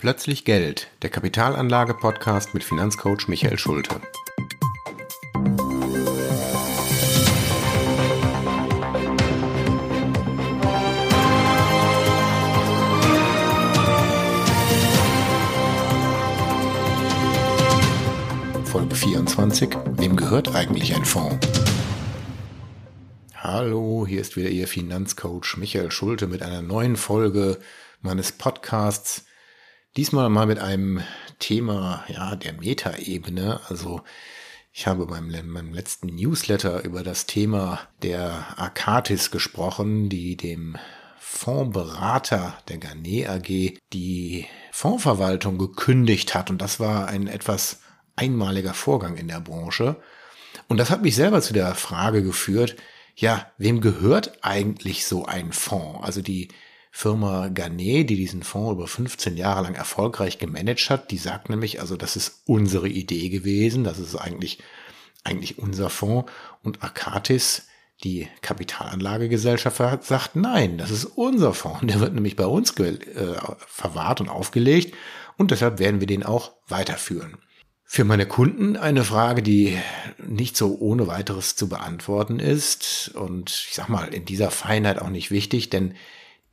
Plötzlich Geld, der Kapitalanlage-Podcast mit Finanzcoach Michael Schulte. Folge 24. Wem gehört eigentlich ein Fonds? Hallo, hier ist wieder Ihr Finanzcoach Michael Schulte mit einer neuen Folge meines Podcasts Diesmal mal mit einem Thema, ja, der Metaebene. Also ich habe beim, meinem letzten Newsletter über das Thema der Akatis gesprochen, die dem Fondsberater der Garnet AG die Fondsverwaltung gekündigt hat. Und das war ein etwas einmaliger Vorgang in der Branche. Und das hat mich selber zu der Frage geführt, ja, wem gehört eigentlich so ein Fonds? Also die Firma Garnet, die diesen Fonds über 15 Jahre lang erfolgreich gemanagt hat, die sagt nämlich, also das ist unsere Idee gewesen, das ist eigentlich, eigentlich unser Fonds und Akatis, die Kapitalanlagegesellschaft sagt, nein, das ist unser Fonds. Der wird nämlich bei uns äh, verwahrt und aufgelegt und deshalb werden wir den auch weiterführen. Für meine Kunden eine Frage, die nicht so ohne weiteres zu beantworten ist und ich sag mal in dieser Feinheit auch nicht wichtig, denn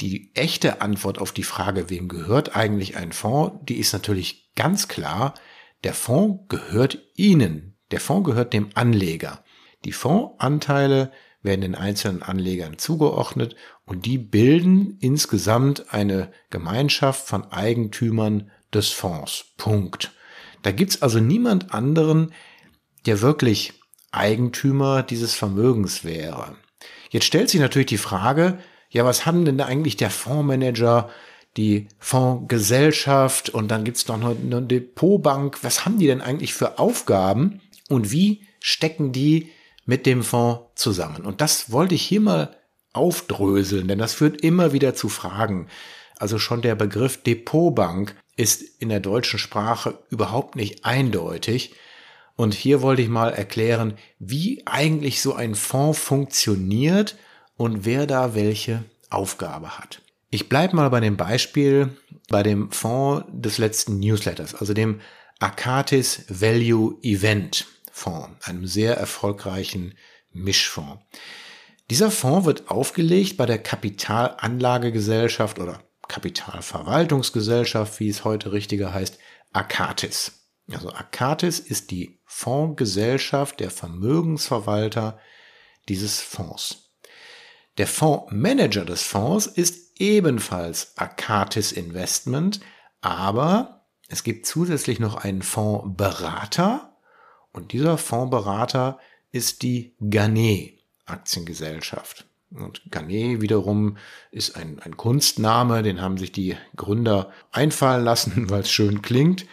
die echte Antwort auf die Frage, wem gehört eigentlich ein Fonds, die ist natürlich ganz klar, der Fonds gehört Ihnen. Der Fonds gehört dem Anleger. Die Fondsanteile werden den einzelnen Anlegern zugeordnet und die bilden insgesamt eine Gemeinschaft von Eigentümern des Fonds. Punkt. Da gibt's also niemand anderen, der wirklich Eigentümer dieses Vermögens wäre. Jetzt stellt sich natürlich die Frage, ja, was haben denn da eigentlich der Fondsmanager, die Fondsgesellschaft und dann gibt's noch eine Depotbank. Was haben die denn eigentlich für Aufgaben und wie stecken die mit dem Fonds zusammen? Und das wollte ich hier mal aufdröseln, denn das führt immer wieder zu Fragen. Also schon der Begriff Depotbank ist in der deutschen Sprache überhaupt nicht eindeutig. Und hier wollte ich mal erklären, wie eigentlich so ein Fonds funktioniert und wer da welche Aufgabe hat. Ich bleibe mal bei dem Beispiel bei dem Fonds des letzten Newsletters, also dem Akatis Value Event Fonds, einem sehr erfolgreichen Mischfonds. Dieser Fonds wird aufgelegt bei der Kapitalanlagegesellschaft oder Kapitalverwaltungsgesellschaft, wie es heute richtiger heißt, Akatis. Also Akatis ist die Fondsgesellschaft der Vermögensverwalter dieses Fonds. Der Fondsmanager des Fonds ist ebenfalls Akatis Investment, aber es gibt zusätzlich noch einen Fondsberater und dieser Fondsberater ist die Garnet Aktiengesellschaft. Und Garnet wiederum ist ein, ein Kunstname, den haben sich die Gründer einfallen lassen, weil es schön klingt.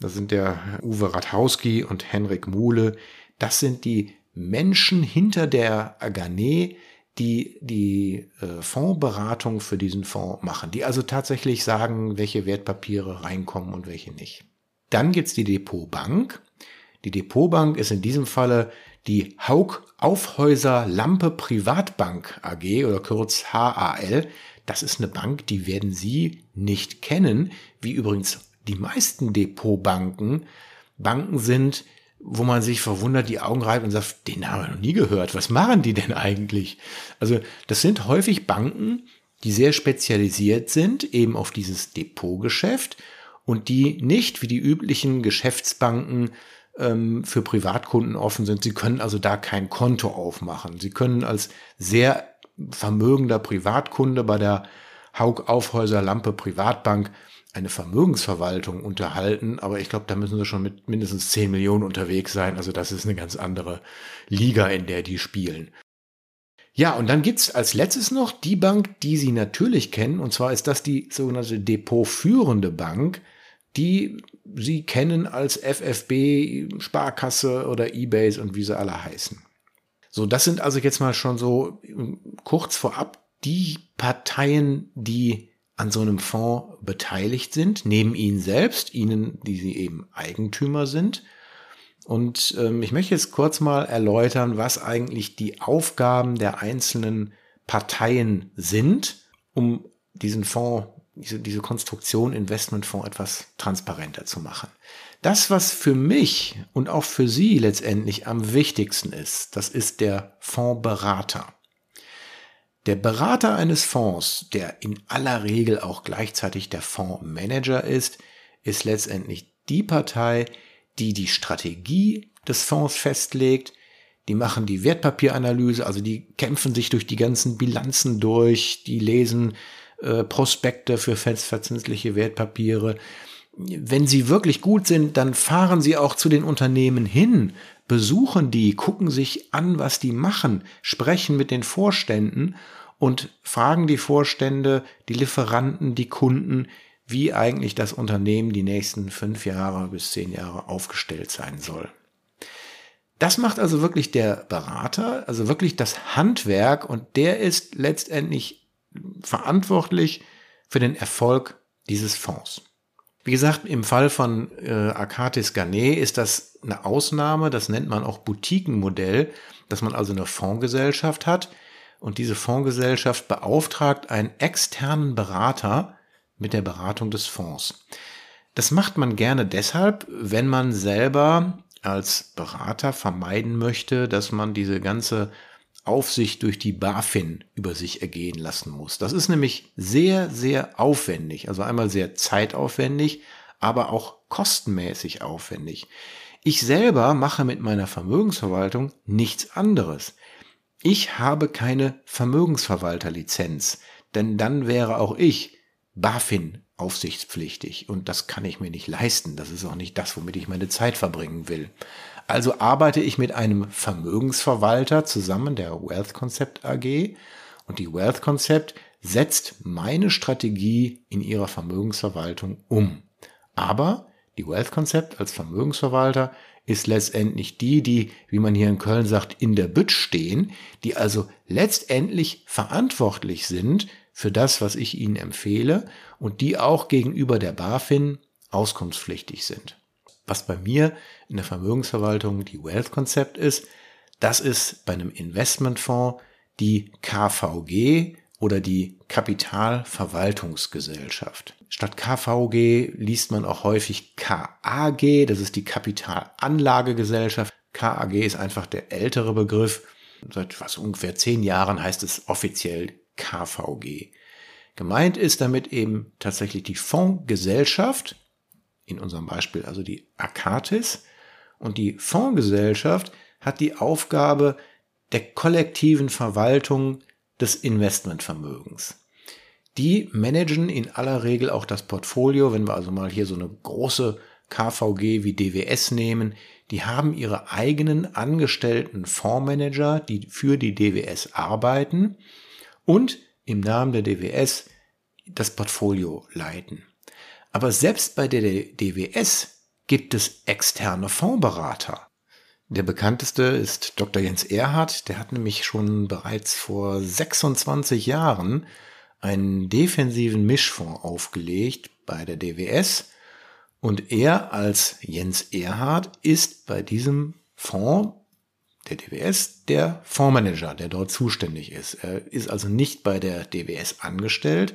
Das sind der Uwe Radhauski und Henrik Muhle. Das sind die Menschen hinter der Garnet, die die äh, Fondsberatung für diesen Fonds machen, die also tatsächlich sagen, welche Wertpapiere reinkommen und welche nicht. Dann gibt's die Depotbank. Die Depotbank ist in diesem Falle die Haug Aufhäuser Lampe Privatbank AG oder kurz HAL. Das ist eine Bank, die werden Sie nicht kennen, wie übrigens die meisten Depotbanken Banken sind, wo man sich verwundert die Augen reibt und sagt, den haben wir noch nie gehört. Was machen die denn eigentlich? Also das sind häufig Banken, die sehr spezialisiert sind, eben auf dieses Depotgeschäft und die nicht wie die üblichen Geschäftsbanken ähm, für Privatkunden offen sind. Sie können also da kein Konto aufmachen. Sie können als sehr vermögender Privatkunde bei der Haug Aufhäuser Lampe Privatbank eine Vermögensverwaltung unterhalten, aber ich glaube, da müssen sie schon mit mindestens 10 Millionen unterwegs sein. Also das ist eine ganz andere Liga, in der die spielen. Ja, und dann gibt's als letztes noch die Bank, die Sie natürlich kennen, und zwar ist das die sogenannte depotführende Bank, die Sie kennen als FFB, Sparkasse oder Ebase und wie sie alle heißen. So, das sind also jetzt mal schon so kurz vorab die Parteien, die an so einem Fonds beteiligt sind, neben ihnen selbst, ihnen, die sie eben Eigentümer sind. Und ähm, ich möchte jetzt kurz mal erläutern, was eigentlich die Aufgaben der einzelnen Parteien sind, um diesen Fonds diese, diese Konstruktion Investmentfonds etwas transparenter zu machen. Das, was für mich und auch für Sie letztendlich am wichtigsten ist, das ist der Fondsberater. Der Berater eines Fonds, der in aller Regel auch gleichzeitig der Fondsmanager ist, ist letztendlich die Partei, die die Strategie des Fonds festlegt, die machen die Wertpapieranalyse, also die kämpfen sich durch die ganzen Bilanzen durch, die lesen äh, Prospekte für festverzinsliche Wertpapiere. Wenn sie wirklich gut sind, dann fahren sie auch zu den Unternehmen hin, besuchen die, gucken sich an, was die machen, sprechen mit den Vorständen und fragen die Vorstände, die Lieferanten, die Kunden, wie eigentlich das Unternehmen die nächsten fünf Jahre bis zehn Jahre aufgestellt sein soll. Das macht also wirklich der Berater, also wirklich das Handwerk und der ist letztendlich verantwortlich für den Erfolg dieses Fonds. Wie gesagt, im Fall von äh, Arcatis Garnet ist das eine Ausnahme, das nennt man auch Boutiquenmodell, dass man also eine Fondsgesellschaft hat und diese Fondsgesellschaft beauftragt einen externen Berater mit der Beratung des Fonds. Das macht man gerne deshalb, wenn man selber als Berater vermeiden möchte, dass man diese ganze Aufsicht durch die BaFin über sich ergehen lassen muss. Das ist nämlich sehr, sehr aufwendig. Also einmal sehr zeitaufwendig, aber auch kostenmäßig aufwendig. Ich selber mache mit meiner Vermögensverwaltung nichts anderes. Ich habe keine Vermögensverwalterlizenz, denn dann wäre auch ich BaFin aufsichtspflichtig und das kann ich mir nicht leisten. Das ist auch nicht das, womit ich meine Zeit verbringen will. Also arbeite ich mit einem Vermögensverwalter zusammen, der Wealth Concept AG und die Wealth Concept setzt meine Strategie in ihrer Vermögensverwaltung um. Aber die Wealth Concept als Vermögensverwalter ist letztendlich die, die, wie man hier in Köln sagt, in der Bütt stehen, die also letztendlich verantwortlich sind für das, was ich Ihnen empfehle und die auch gegenüber der BaFin auskunftspflichtig sind. Was bei mir in der Vermögensverwaltung die Wealth Konzept ist, das ist bei einem Investmentfonds die KVG oder die Kapitalverwaltungsgesellschaft. Statt KVG liest man auch häufig KAG, das ist die Kapitalanlagegesellschaft. KAG ist einfach der ältere Begriff. Seit was ungefähr zehn Jahren heißt es offiziell KVG. Gemeint ist damit eben tatsächlich die Fondsgesellschaft, in unserem Beispiel also die Akatis. Und die Fondsgesellschaft hat die Aufgabe der kollektiven Verwaltung des Investmentvermögens. Die managen in aller Regel auch das Portfolio, wenn wir also mal hier so eine große KVG wie DWS nehmen, die haben ihre eigenen angestellten Fondsmanager, die für die DWS arbeiten und im Namen der DWS das Portfolio leiten. Aber selbst bei der DWS gibt es externe Fondsberater. Der bekannteste ist Dr. Jens Erhardt, der hat nämlich schon bereits vor 26 Jahren einen defensiven Mischfonds aufgelegt bei der DWS und er als Jens Erhardt ist bei diesem Fonds der DWS der Fondsmanager, der dort zuständig ist. Er ist also nicht bei der DWS angestellt,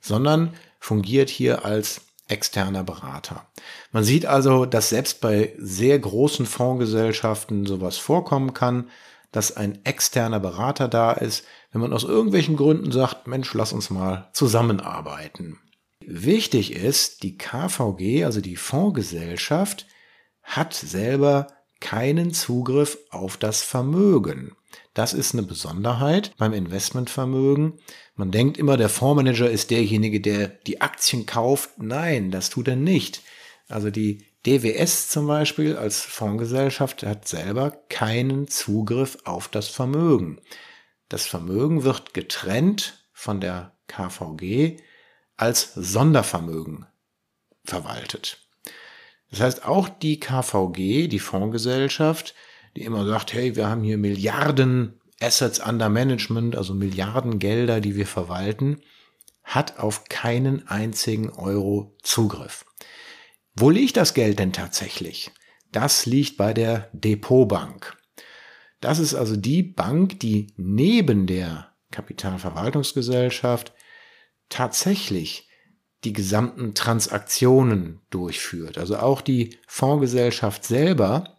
sondern fungiert hier als externer Berater. Man sieht also, dass selbst bei sehr großen Fondsgesellschaften sowas vorkommen kann, dass ein externer Berater da ist, wenn man aus irgendwelchen Gründen sagt, Mensch, lass uns mal zusammenarbeiten. Wichtig ist, die KVG, also die Fondsgesellschaft, hat selber keinen Zugriff auf das Vermögen. Das ist eine Besonderheit beim Investmentvermögen. Man denkt immer, der Fondsmanager ist derjenige, der die Aktien kauft. Nein, das tut er nicht. Also die DWS zum Beispiel als Fondsgesellschaft hat selber keinen Zugriff auf das Vermögen. Das Vermögen wird getrennt von der KVG als Sondervermögen verwaltet. Das heißt, auch die KVG, die Fondsgesellschaft, die immer sagt, hey, wir haben hier Milliarden Assets under Management, also Milliarden Gelder, die wir verwalten, hat auf keinen einzigen Euro Zugriff. Wo liegt das Geld denn tatsächlich? Das liegt bei der Depotbank. Das ist also die Bank, die neben der Kapitalverwaltungsgesellschaft tatsächlich die gesamten Transaktionen durchführt. Also auch die Fondsgesellschaft selber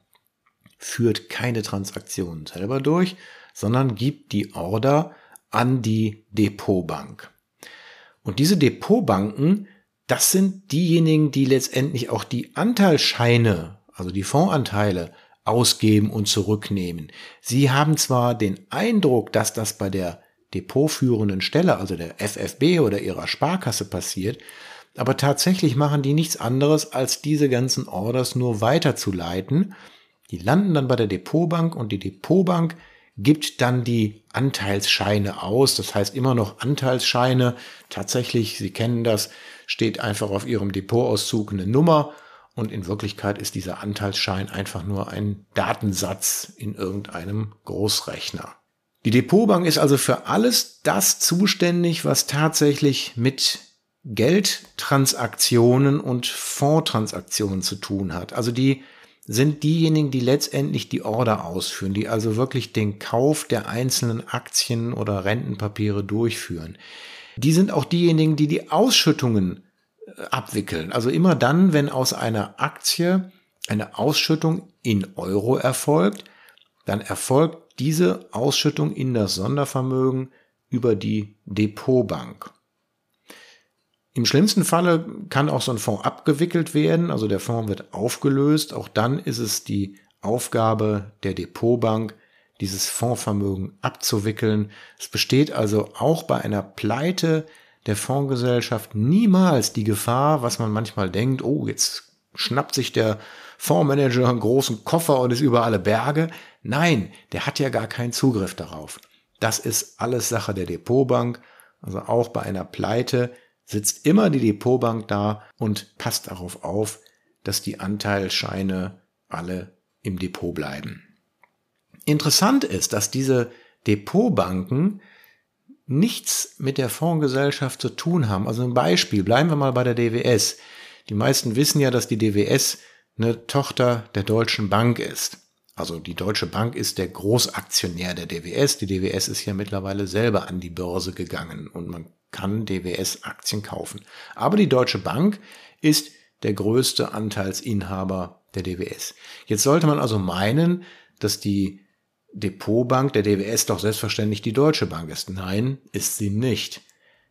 führt keine Transaktionen selber durch, sondern gibt die Order an die Depotbank. Und diese Depotbanken, das sind diejenigen, die letztendlich auch die Anteilsscheine, also die Fondsanteile, ausgeben und zurücknehmen. Sie haben zwar den Eindruck, dass das bei der depotführenden Stelle, also der FFB oder ihrer Sparkasse passiert, aber tatsächlich machen die nichts anderes, als diese ganzen Orders nur weiterzuleiten. Die landen dann bei der Depotbank und die Depotbank gibt dann die Anteilsscheine aus. Das heißt immer noch Anteilsscheine. Tatsächlich, Sie kennen das, steht einfach auf Ihrem Depotauszug eine Nummer und in Wirklichkeit ist dieser Anteilsschein einfach nur ein Datensatz in irgendeinem Großrechner. Die Depotbank ist also für alles das zuständig, was tatsächlich mit Geldtransaktionen und Fondstransaktionen zu tun hat. Also die sind diejenigen, die letztendlich die Order ausführen, die also wirklich den Kauf der einzelnen Aktien oder Rentenpapiere durchführen. Die sind auch diejenigen, die die Ausschüttungen äh, abwickeln. Also immer dann, wenn aus einer Aktie eine Ausschüttung in Euro erfolgt, dann erfolgt diese Ausschüttung in das Sondervermögen über die Depotbank. Im schlimmsten Falle kann auch so ein Fonds abgewickelt werden, also der Fonds wird aufgelöst. Auch dann ist es die Aufgabe der Depotbank, dieses Fondsvermögen abzuwickeln. Es besteht also auch bei einer Pleite der Fondsgesellschaft niemals die Gefahr, was man manchmal denkt, oh, jetzt schnappt sich der Fondsmanager einen großen Koffer und ist über alle Berge. Nein, der hat ja gar keinen Zugriff darauf. Das ist alles Sache der Depotbank. Also auch bei einer Pleite sitzt immer die Depotbank da und passt darauf auf, dass die Anteilscheine alle im Depot bleiben. Interessant ist, dass diese Depotbanken nichts mit der Fondsgesellschaft zu tun haben. Also ein Beispiel, bleiben wir mal bei der DWS. Die meisten wissen ja, dass die DWS eine Tochter der Deutschen Bank ist. Also die Deutsche Bank ist der Großaktionär der DWS. Die DWS ist ja mittlerweile selber an die Börse gegangen und man kann DWS-Aktien kaufen. Aber die Deutsche Bank ist der größte Anteilsinhaber der DWS. Jetzt sollte man also meinen, dass die Depotbank der DWS doch selbstverständlich die Deutsche Bank ist. Nein, ist sie nicht.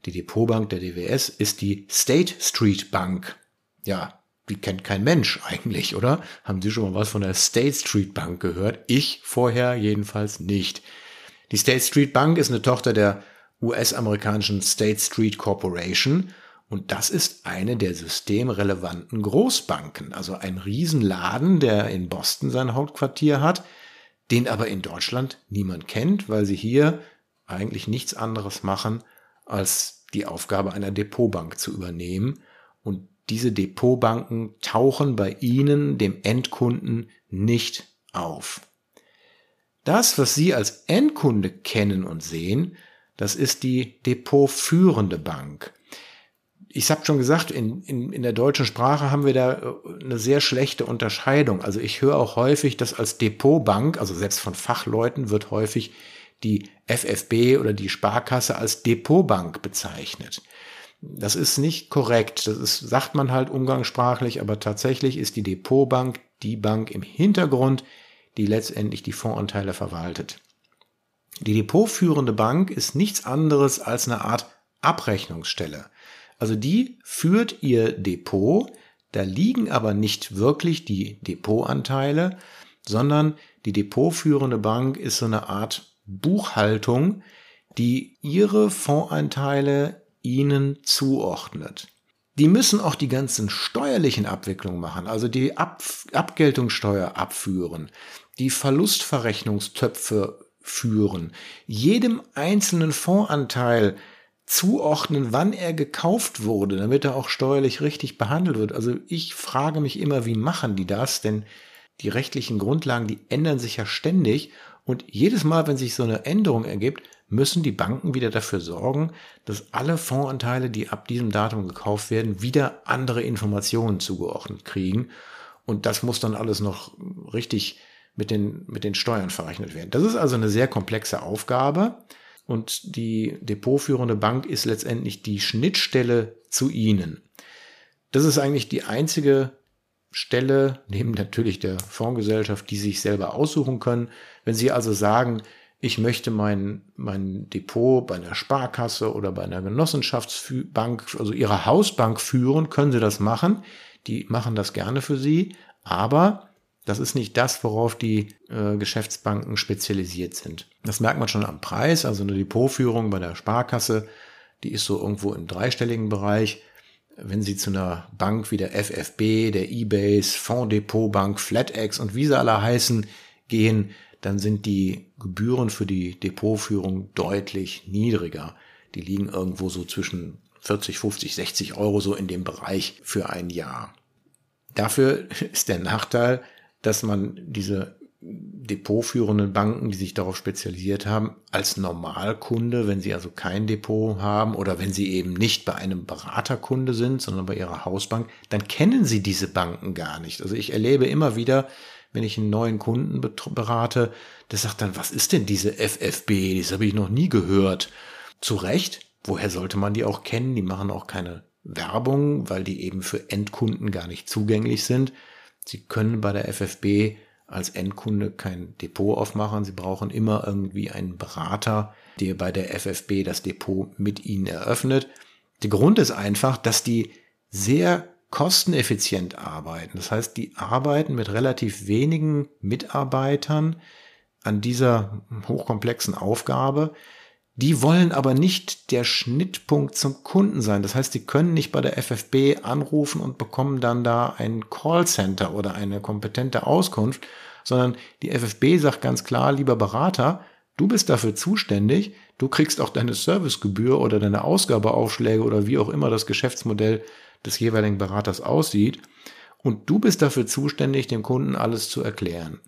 Die Depotbank der DWS ist die State Street Bank. Ja, die kennt kein Mensch eigentlich, oder? Haben Sie schon mal was von der State Street Bank gehört? Ich vorher jedenfalls nicht. Die State Street Bank ist eine Tochter der US-amerikanischen State Street Corporation und das ist eine der systemrelevanten Großbanken, also ein Riesenladen, der in Boston sein Hauptquartier hat, den aber in Deutschland niemand kennt, weil sie hier eigentlich nichts anderes machen, als die Aufgabe einer Depotbank zu übernehmen. Und diese Depotbanken tauchen bei Ihnen, dem Endkunden, nicht auf. Das, was Sie als Endkunde kennen und sehen, das ist die depotführende Bank. Ich habe schon gesagt, in, in, in der deutschen Sprache haben wir da äh, eine sehr schlechte Unterscheidung. Also ich höre auch häufig, dass als Depotbank, also selbst von Fachleuten, wird häufig die FFB oder die Sparkasse als Depotbank bezeichnet. Das ist nicht korrekt. Das ist, sagt man halt umgangssprachlich, aber tatsächlich ist die Depotbank die Bank im Hintergrund, die letztendlich die Fondsanteile verwaltet. Die depotführende Bank ist nichts anderes als eine Art Abrechnungsstelle. Also die führt ihr Depot, da liegen aber nicht wirklich die Depotanteile, sondern die depotführende Bank ist so eine Art Buchhaltung, die ihre Fondsanteile ihnen zuordnet. Die müssen auch die ganzen steuerlichen Abwicklungen machen, also die Ab Abgeltungssteuer abführen, die Verlustverrechnungstöpfe führen, jedem einzelnen Fondsanteil zuordnen, wann er gekauft wurde, damit er auch steuerlich richtig behandelt wird. Also ich frage mich immer, wie machen die das? Denn die rechtlichen Grundlagen, die ändern sich ja ständig und jedes Mal, wenn sich so eine Änderung ergibt, müssen die Banken wieder dafür sorgen, dass alle Fondsanteile, die ab diesem Datum gekauft werden, wieder andere Informationen zugeordnet kriegen. Und das muss dann alles noch richtig mit den, mit den Steuern verrechnet werden. Das ist also eine sehr komplexe Aufgabe. und die depotführende Bank ist letztendlich die Schnittstelle zu Ihnen. Das ist eigentlich die einzige Stelle, neben natürlich der Fondsgesellschaft, die sich selber aussuchen können. Wenn Sie also sagen, ich möchte mein, mein Depot bei einer Sparkasse oder bei einer Genossenschaftsbank, also Ihrer Hausbank führen, können Sie das machen. Die machen das gerne für Sie, aber das ist nicht das, worauf die äh, Geschäftsbanken spezialisiert sind. Das merkt man schon am Preis. Also eine Depotführung bei der Sparkasse, die ist so irgendwo im dreistelligen Bereich. Wenn Sie zu einer Bank wie der FFB, der eBase, Fonddepotbank, FlatEx und wie sie alle heißen gehen, dann sind die Gebühren für die Depotführung deutlich niedriger. Die liegen irgendwo so zwischen 40, 50, 60 Euro so in dem Bereich für ein Jahr. Dafür ist der Nachteil, dass man diese depotführenden Banken, die sich darauf spezialisiert haben, als Normalkunde, wenn sie also kein Depot haben oder wenn sie eben nicht bei einem Beraterkunde sind, sondern bei ihrer Hausbank, dann kennen sie diese Banken gar nicht. Also ich erlebe immer wieder, wenn ich einen neuen Kunden berate, der sagt dann, was ist denn diese FFB? Das habe ich noch nie gehört. Zu Recht, woher sollte man die auch kennen? Die machen auch keine Werbung, weil die eben für Endkunden gar nicht zugänglich sind. Sie können bei der FFB als Endkunde kein Depot aufmachen. Sie brauchen immer irgendwie einen Berater, der bei der FFB das Depot mit Ihnen eröffnet. Der Grund ist einfach, dass die sehr kosteneffizient arbeiten. Das heißt, die arbeiten mit relativ wenigen Mitarbeitern an dieser hochkomplexen Aufgabe. Die wollen aber nicht der Schnittpunkt zum Kunden sein. Das heißt, die können nicht bei der FFB anrufen und bekommen dann da ein Callcenter oder eine kompetente Auskunft, sondern die FFB sagt ganz klar, lieber Berater, du bist dafür zuständig, du kriegst auch deine Servicegebühr oder deine Ausgabeaufschläge oder wie auch immer das Geschäftsmodell des jeweiligen Beraters aussieht und du bist dafür zuständig, dem Kunden alles zu erklären.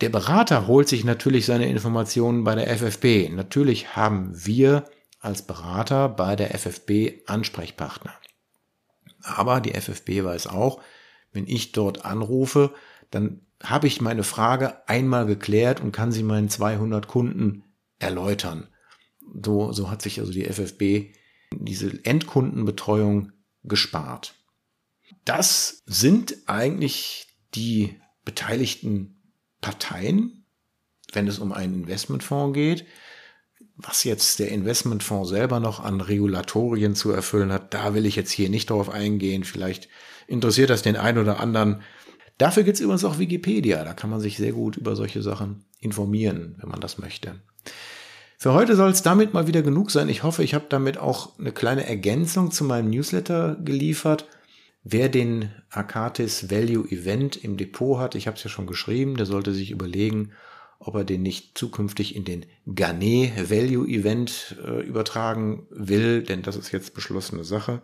Der Berater holt sich natürlich seine Informationen bei der FFB. Natürlich haben wir als Berater bei der FFB Ansprechpartner. Aber die FFB weiß auch, wenn ich dort anrufe, dann habe ich meine Frage einmal geklärt und kann sie meinen 200 Kunden erläutern. So, so hat sich also die FFB diese Endkundenbetreuung gespart. Das sind eigentlich die beteiligten Parteien, wenn es um einen Investmentfonds geht. Was jetzt der Investmentfonds selber noch an Regulatorien zu erfüllen hat, da will ich jetzt hier nicht drauf eingehen. Vielleicht interessiert das den einen oder anderen. Dafür gibt es übrigens auch Wikipedia. Da kann man sich sehr gut über solche Sachen informieren, wenn man das möchte. Für heute soll es damit mal wieder genug sein. Ich hoffe, ich habe damit auch eine kleine Ergänzung zu meinem Newsletter geliefert. Wer den Akatis Value Event im Depot hat, ich habe es ja schon geschrieben, der sollte sich überlegen, ob er den nicht zukünftig in den Garnet Value Event äh, übertragen will, denn das ist jetzt beschlossene Sache.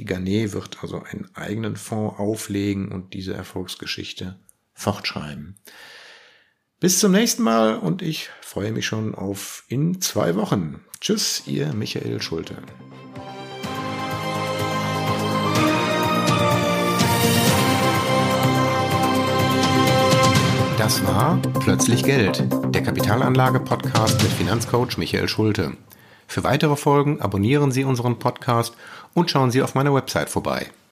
Die Garnet wird also einen eigenen Fonds auflegen und diese Erfolgsgeschichte fortschreiben. Bis zum nächsten Mal und ich freue mich schon auf in zwei Wochen. Tschüss, ihr Michael Schulte. Das war Plötzlich Geld, der Kapitalanlage-Podcast mit Finanzcoach Michael Schulte. Für weitere Folgen abonnieren Sie unseren Podcast und schauen Sie auf meiner Website vorbei